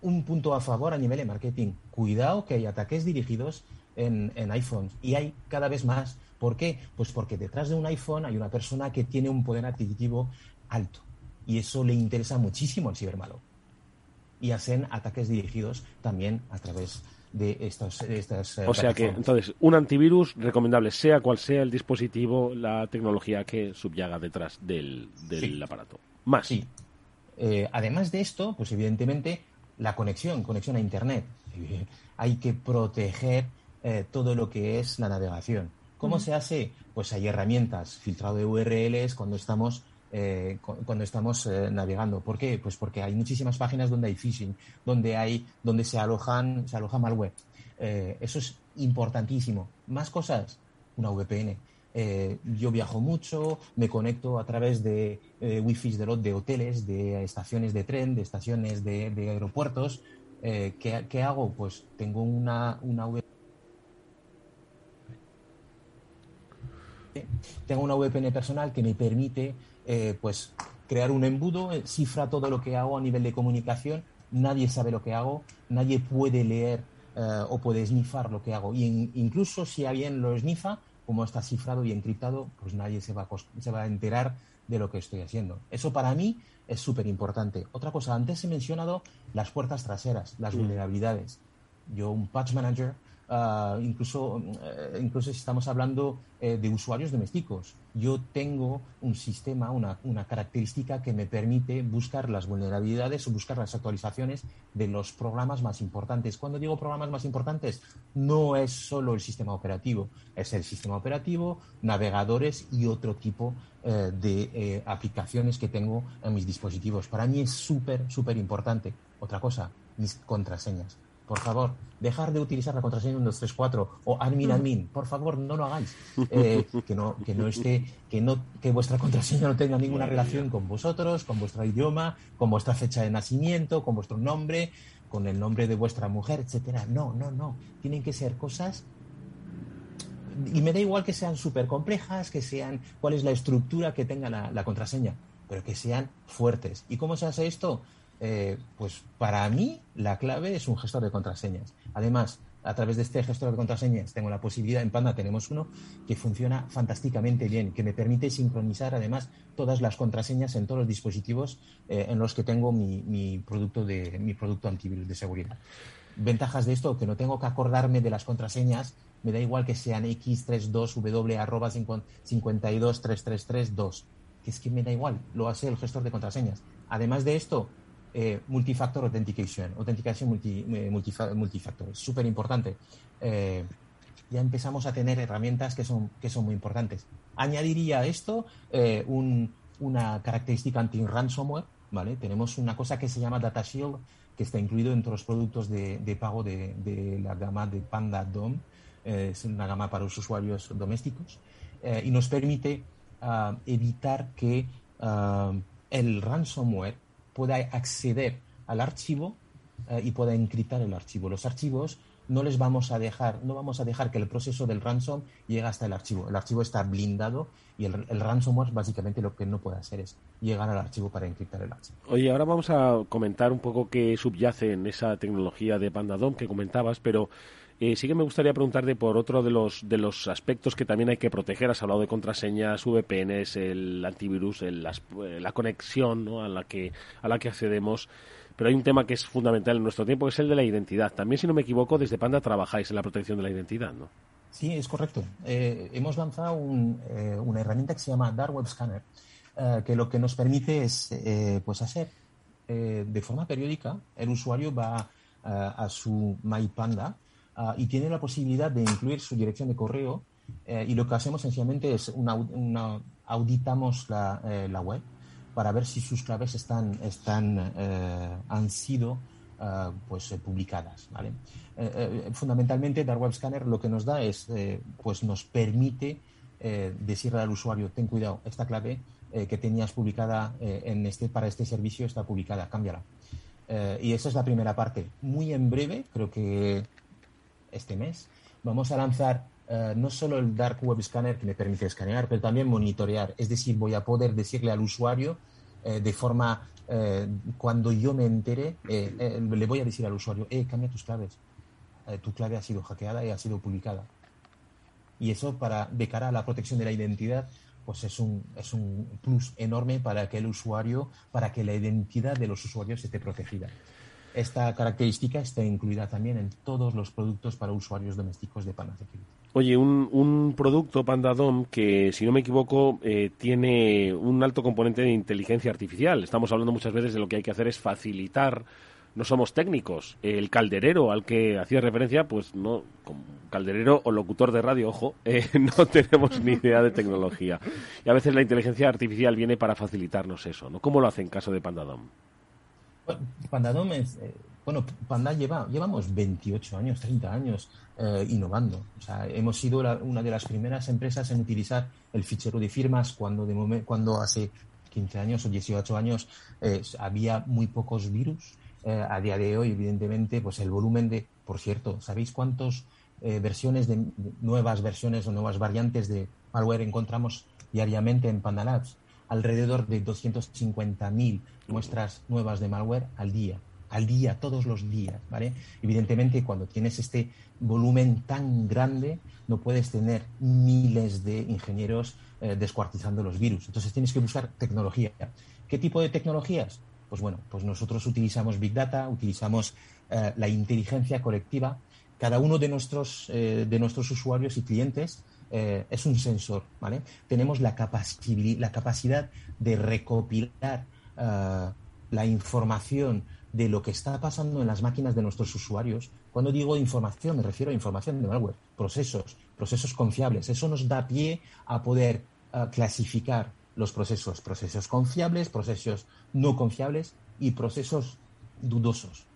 F: un punto a favor a nivel de marketing. Cuidado que hay ataques dirigidos en, en iPhones y hay cada vez más ¿Por qué? Pues porque detrás de un iPhone hay una persona que tiene un poder adquisitivo alto y eso le interesa muchísimo al cibermalo. Y hacen ataques dirigidos también a través de estos, estas.
A: Eh, o sea que, entonces, un antivirus recomendable, sea cual sea el dispositivo, la tecnología que subyaga detrás del, aparato. Más.
F: Sí. Eh, además de esto, pues evidentemente, la conexión, conexión a Internet. hay que proteger eh, todo lo que es la navegación ¿Cómo se hace? Pues hay herramientas, filtrado de URLs cuando estamos eh, cuando estamos eh, navegando. ¿Por qué? Pues porque hay muchísimas páginas donde hay phishing, donde hay, donde se alojan, se aloja malware. Eh, eso es importantísimo. Más cosas, una VPN. yo viajo mucho, me conecto a través de wifi de, de hoteles, de estaciones de tren, de estaciones de, aeropuertos. ¿qué, ¿qué, hago? Pues tengo una, una VPN tengo una VPN personal que me permite eh, pues crear un embudo, eh, cifra todo lo que hago a nivel de comunicación, nadie sabe lo que hago, nadie puede leer eh, o puede snifar lo que hago. Y incluso si alguien lo snifa, como está cifrado y encriptado, pues nadie se va, a, se va a enterar de lo que estoy haciendo. Eso para mí es súper importante. Otra cosa, antes he mencionado las puertas traseras, las mm. vulnerabilidades. Yo, un patch manager, Ah, incluso, eh, incluso si estamos hablando eh, de usuarios domésticos. Yo tengo un sistema, una, característica que me permite buscar las vulnerabilidades o buscar las actualizaciones de los programas más importantes. Cuando digo programas más importantes, no es solo el sistema operativo, es el sistema operativo, navegadores y otro tipo eh, de aplicaciones que tengo en mis dispositivos. Para mí es súper, súper importante. Otra cosa, mis contraseñas por favor, dejar de utilizar la contraseña 1234 o admin admin, por favor, no lo hagáis. Eh, que no, que no esté, que no, que vuestra contraseña no tenga ninguna relación con vosotros, con vuestro idioma, con vuestra fecha de nacimiento, con vuestro nombre, con el nombre de vuestra mujer, etcétera. No, no, no. Tienen que ser cosas y me da igual que sean súper complejas, que sean cuál es la estructura que tenga la, contraseña, pero que sean fuertes. ¿Y cómo se hace esto? Eh, pues para mí la clave es un gestor de contraseñas. Además, a través de este gestor de contraseñas tengo la posibilidad, en Panda tenemos uno que funciona fantásticamente bien, que me permite sincronizar además todas las contraseñas en todos los dispositivos eh, en los que tengo mi, producto de, mi producto antivirus de seguridad. Ventajas de esto, que no tengo que acordarme de las contraseñas, me da igual que sean x32w arroba 52332, que es que me da igual, lo hace el gestor de contraseñas. Además de esto, eh, multifactor authentication, autenticación multi, eh, multifactor, es súper importante. Eh, ya empezamos a tener herramientas que son, que son muy importantes. Añadiría a esto una característica anti-ransomware, ¿vale? Tenemos una cosa que se llama Data Shield, que está incluido entre los productos de, pago de, la gama de Panda DOM, es una gama para los usuarios domésticos, y nos permite ah, evitar que ah, el ransomware pueda acceder al archivo eh, y pueda encriptar el archivo. Los archivos no les vamos a dejar, no vamos a dejar que el proceso del ransom llegue hasta el archivo. El archivo está blindado y el, ransomware básicamente lo que no puede hacer es llegar al archivo para encriptar el archivo.
A: Oye, ahora vamos a comentar un poco qué subyace en esa tecnología de PandaDOM que comentabas, pero eh, sí que me gustaría preguntarte por otro de los, de los aspectos que también hay que proteger. Has hablado de contraseñas, VPNs, el antivirus, eh, la conexión a, la que, a la que accedemos. Pero hay un tema que es fundamental en nuestro tiempo, que es el de la identidad. También, si no me equivoco, desde Panda trabajáis en la protección de la identidad, ¿no?
F: Sí, es correcto. Eh, hemos lanzado una herramienta que se llama Dark Web Scanner, que lo que nos permite es pues hacer de forma periódica, el usuario va a su MyPanda Ah, y tiene la posibilidad de incluir su dirección de correo eh, y lo que hacemos sencillamente es una, auditamos la, eh, la, web para ver si sus claves están, están, eh, han sido ah, pues, publicadas. ¿vale? fundamentalmente, Dark Web Scanner lo que nos da es, pues nos permite decirle al usuario, ten cuidado, esta clave que tenías publicada en este, para este servicio está publicada, cámbiala. y esa es la primera parte. Muy en breve, creo que este mes, vamos a lanzar eh, no solo el Dark Web Scanner que me permite escanear, pero también monitorear. Es decir, voy a poder decirle al usuario eh, de forma, eh, cuando yo me entere, le voy a decir al usuario, eh, cambia tus claves. tu clave ha sido hackeada y ha sido publicada. Y eso para, de cara a la protección de la identidad, pues es un, es un plus enorme para que el usuario, para que la identidad de los usuarios esté protegida. Esta característica está incluida también en todos los productos para usuarios domésticos de Panda Security.
A: Oye, un, un producto PandaDOM que, si no me equivoco, eh, tiene un alto componente de inteligencia artificial. Estamos hablando muchas veces de lo que hay que hacer es facilitar no somos técnicos. El calderero al que hacía referencia, pues no, como calderero o locutor de radio, ojo, eh, no tenemos ni idea de tecnología. Y a veces la inteligencia artificial viene para facilitarnos eso, ¿no? ¿Cómo lo hace en caso de PandaDOM?
F: Pandadom es, eh, bueno, Panda lleva, llevamos 28 años, 30 años eh, innovando. O sea, hemos sido una de las primeras empresas en utilizar el fichero de firmas cuando, de cuando hace 15 años o 18 años eh, había muy pocos virus. a día de hoy, evidentemente, pues el volumen de, por cierto, ¿sabéis cuántas versiones de, nuevas versiones o nuevas variantes de malware encontramos diariamente en Panda Labs? Alrededor de 250.000 muestras nuevas de malware al día, al día, todos los días, ¿vale? Evidentemente, cuando tienes este volumen tan grande, no puedes tener miles de ingenieros eh, descuartizando los virus. Entonces tienes que buscar tecnología. ¿Qué tipo de tecnologías? Pues bueno, pues nosotros utilizamos Big Data, utilizamos eh, la inteligencia colectiva. Cada uno de nuestros, eh, de nuestros usuarios y clientes eh, es un sensor, ¿vale? Tenemos la, la capacidad de recopilar eh, la información de lo que está pasando en las máquinas de nuestros usuarios. Cuando digo información, me refiero a información de malware, procesos, procesos confiables. Eso nos da pie a poder eh, clasificar los procesos, procesos confiables, procesos no confiables y procesos dudosos.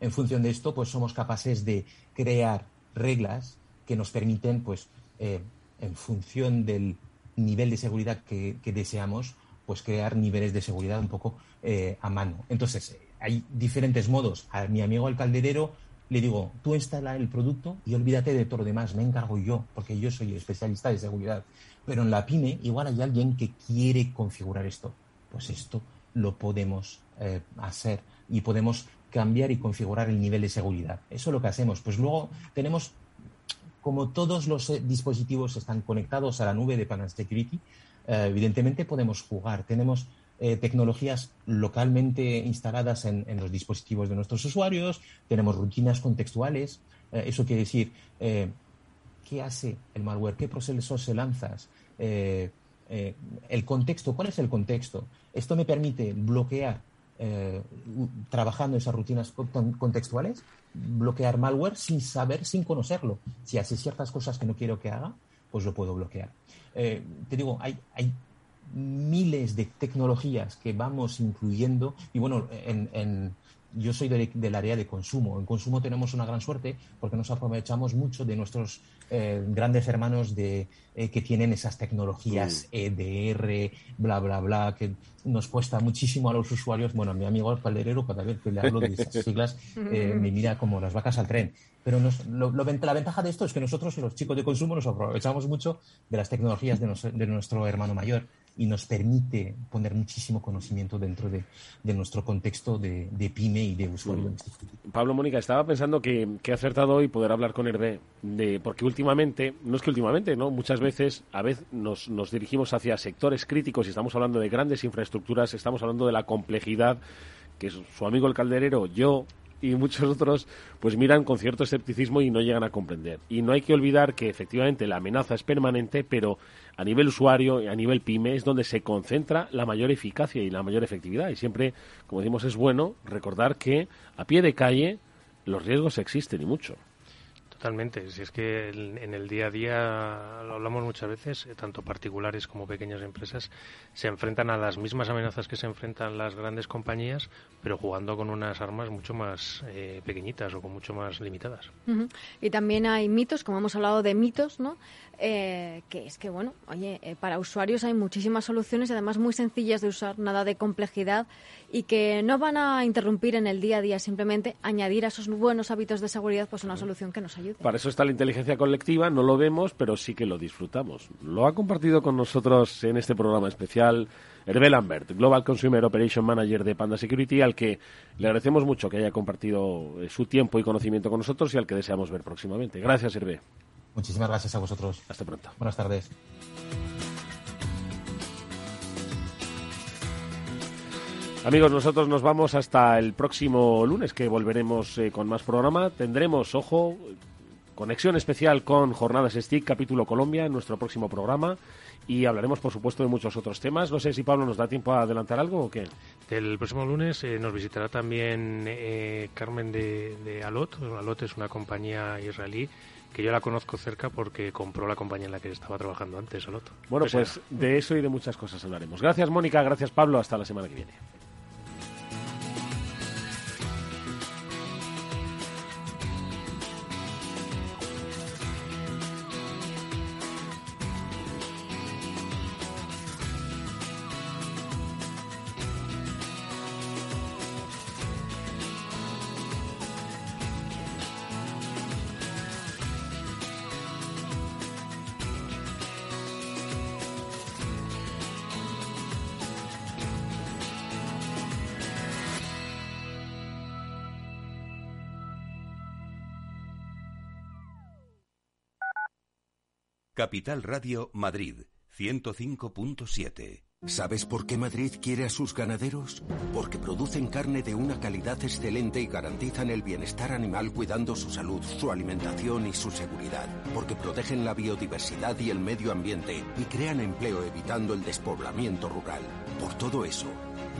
F: En función de esto, pues somos capaces de crear reglas que nos permiten, pues, eh, en función del nivel de seguridad que, deseamos, pues crear niveles de seguridad un poco eh, a mano. Entonces, hay diferentes modos. A mi amigo el calderero le digo, tú instala el producto y olvídate de todo lo demás, me encargo yo, porque yo soy especialista de seguridad. Pero en la pyme igual hay alguien que quiere configurar esto. Pues esto lo podemos eh, hacer y podemos cambiar y configurar el nivel de seguridad. Eso es lo que hacemos. Pues luego tenemos, como todos los eh, dispositivos están conectados a la nube de Panel Security, eh, evidentemente podemos jugar. Tenemos eh, tecnologías localmente instaladas en, los dispositivos de nuestros usuarios, tenemos rutinas contextuales. Eh, eso quiere decir, ¿qué hace el malware? ¿Qué procesos se lanzas? el contexto, ¿cuál es el contexto? Esto me permite bloquear, trabajando esas rutinas contextuales, bloquear malware sin saber, sin conocerlo. Si hace ciertas cosas que no quiero que haga, pues lo puedo bloquear. te digo, hay, hay miles de tecnologías que vamos incluyendo y bueno, en, yo soy del área de consumo. En consumo tenemos una gran suerte porque nos aprovechamos mucho de nuestros eh, grandes hermanos de, eh, que tienen esas tecnologías EDR, bla, bla, bla, que nos cuesta muchísimo a los usuarios. Bueno, mi amigo el calderero, cada vez que le hablo de esas siglas, eh, me mira como las vacas al tren. Pero la ventaja de esto es que nosotros, los chicos de consumo, nos aprovechamos mucho de las tecnologías de nuestro hermano mayor y nos permite poner muchísimo conocimiento dentro de, nuestro contexto de, pyme y de usuario.
A: Pablo Mónica, estaba pensando que, que he acertado hoy poder hablar con Hervé, de, porque últimamente, no es que últimamente, ¿no? muchas veces a veces nos, nos dirigimos hacia sectores críticos y estamos hablando de grandes infraestructuras, estamos hablando de la complejidad que su amigo el calderero, yo y muchos otros pues miran con cierto escepticismo y no llegan a comprender. Y no hay que olvidar que efectivamente la amenaza es permanente, pero a nivel usuario y a nivel pyme es donde se concentra la mayor eficacia y la mayor efectividad. Y siempre, como decimos, es bueno recordar que a pie de calle los riesgos existen y mucho.
D: Totalmente. Si es que en el día a día, lo hablamos muchas veces, eh, tanto particulares como pequeñas empresas se enfrentan a las mismas amenazas que se enfrentan las grandes compañías, pero jugando con unas armas mucho más eh, pequeñitas o con mucho más limitadas.
B: Y también hay mitos, como hemos hablado de mitos, ¿no? Eh, que es que, bueno, oye, para usuarios hay muchísimas soluciones además muy sencillas de usar, nada de complejidad y que no van a interrumpir en el día a día, simplemente añadir a esos buenos hábitos de seguridad pues una solución que nos ayude.
A: Para eso está la inteligencia colectiva, no lo vemos, pero sí que lo disfrutamos. Lo ha compartido con nosotros en este programa especial Hervé Lambert, Global Consumer Operation Manager de Panda Security, al que le agradecemos mucho que haya compartido eh, su tiempo y conocimiento con nosotros y al que deseamos ver próximamente. Gracias, Hervé.
F: Muchísimas gracias a vosotros.
A: Hasta pronto.
F: Buenas tardes.
A: Amigos, nosotros nos vamos hasta el próximo lunes que volveremos eh, con más programa. Tendremos, ojo, conexión especial con Jornadas STIC, capítulo Colombia, en nuestro próximo programa. Y hablaremos, por supuesto, de muchos otros temas. No sé si Pablo nos da tiempo a adelantar algo o qué.
D: El próximo lunes eh, nos visitará también eh, Carmen de, de Alot. Alot es una compañía israelí que yo la conozco cerca porque compró la compañía en la que estaba trabajando antes, Alot.
A: Bueno, pues de eso y de muchas cosas hablaremos. Gracias, Mónica. Gracias, Pablo. Hasta la semana que viene.
E: Capital Radio Madrid 105.7.
G: ¿Sabes por qué Madrid quiere a sus ganaderos? Porque producen carne de una calidad excelente y garantizan el bienestar animal cuidando su salud, su alimentación y su seguridad. Porque protegen la biodiversidad y el medio ambiente y crean empleo evitando el despoblamiento rural. Por todo eso,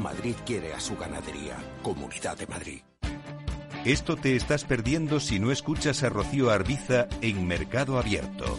G: Madrid quiere a su ganadería. Comunidad de Madrid.
E: Esto te estás perdiendo si no escuchas a Rocío Arbiza en Mercado Abierto.